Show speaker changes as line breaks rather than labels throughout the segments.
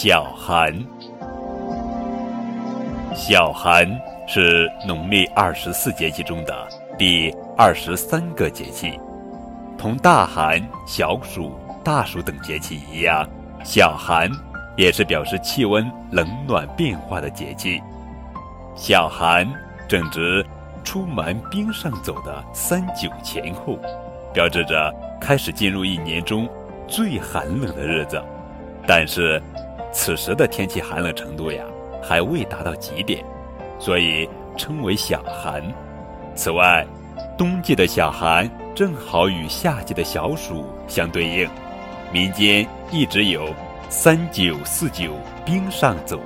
小寒，小寒是农历二十四节气中的第二十三个节气，同大寒、小暑、大暑等节气一样，小寒也是表示气温冷暖变化的节气。小寒正值出门冰上走的三九前后，标志着开始进入一年中最寒冷的日子，但是。此时的天气寒冷程度呀，还未达到极点，所以称为小寒。此外，冬季的小寒正好与夏季的小暑相对应，民间一直有“三九四九冰上走，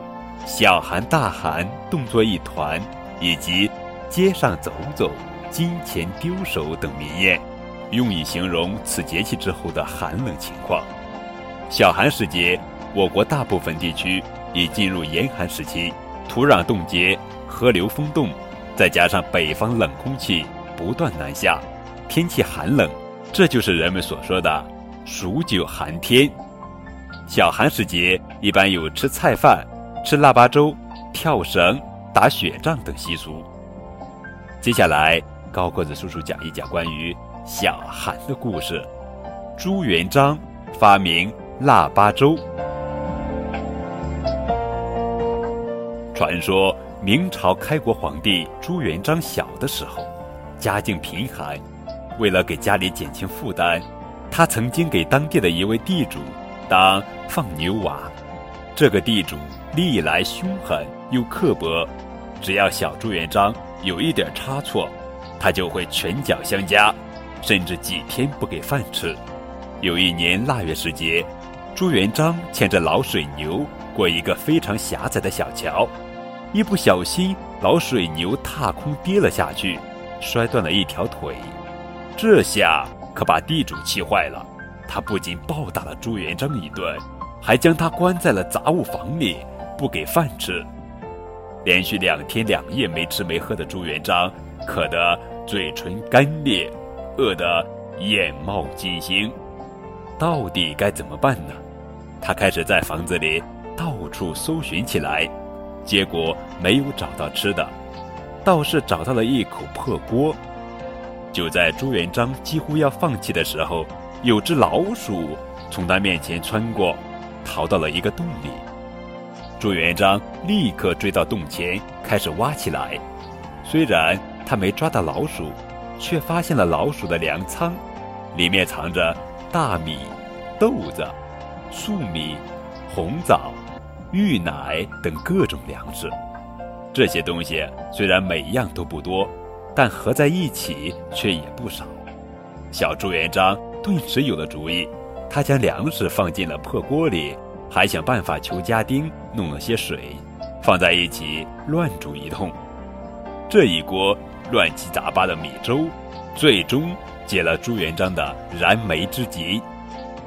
小寒大寒冻作一团”以及“街上走走，金钱丢手”等民谚，用以形容此节气之后的寒冷情况。小寒时节。我国大部分地区已进入严寒时期，土壤冻结，河流封冻，再加上北方冷空气不断南下，天气寒冷，这就是人们所说的“数九寒天”。小寒时节，一般有吃菜饭、吃腊八粥、跳绳、打雪仗等习俗。接下来，高个子叔叔讲一讲关于小寒的故事。朱元璋发明腊八粥。传说明朝开国皇帝朱元璋小的时候，家境贫寒，为了给家里减轻负担，他曾经给当地的一位地主当放牛娃。这个地主历来凶狠又刻薄，只要小朱元璋有一点差错，他就会拳脚相加，甚至几天不给饭吃。有一年腊月时节，朱元璋牵着老水牛过一个非常狭窄的小桥。一不小心，老水牛踏空跌了下去，摔断了一条腿。这下可把地主气坏了，他不仅暴打了朱元璋一顿，还将他关在了杂物房里，不给饭吃。连续两天两夜没吃没喝的朱元璋，渴得嘴唇干裂，饿得眼冒金星。到底该怎么办呢？他开始在房子里到处搜寻起来。结果没有找到吃的，倒是找到了一口破锅。就在朱元璋几乎要放弃的时候，有只老鼠从他面前穿过，逃到了一个洞里。朱元璋立刻追到洞前，开始挖起来。虽然他没抓到老鼠，却发现了老鼠的粮仓，里面藏着大米、豆子、粟米、红枣。玉奶等各种粮食，这些东西虽然每样都不多，但合在一起却也不少。小朱元璋顿时有了主意，他将粮食放进了破锅里，还想办法求家丁弄了些水，放在一起乱煮一通。这一锅乱七杂八的米粥，最终解了朱元璋的燃眉之急，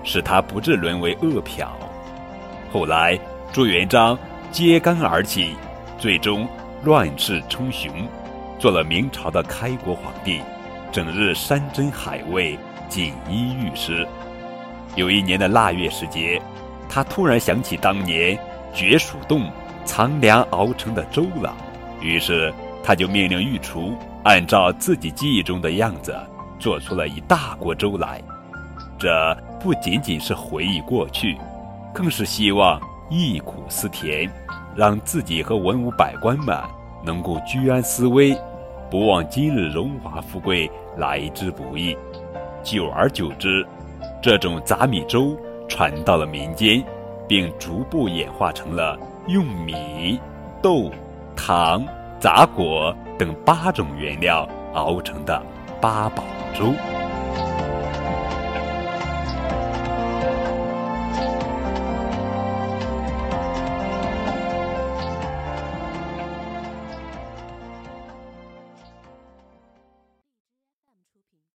使他不致沦为饿殍。后来。朱元璋揭竿而起，最终乱世称雄，做了明朝的开国皇帝，整日山珍海味，锦衣玉食。有一年的腊月时节，他突然想起当年绝鼠洞藏粮熬成的粥了，于是他就命令御厨按照自己记忆中的样子做出了一大锅粥来。这不仅仅是回忆过去，更是希望。忆苦思甜，让自己和文武百官们能够居安思危，不忘今日荣华富贵来之不易。久而久之，这种杂米粥传到了民间，并逐步演化成了用米、豆、糖、杂果等八种原料熬成的八宝粥。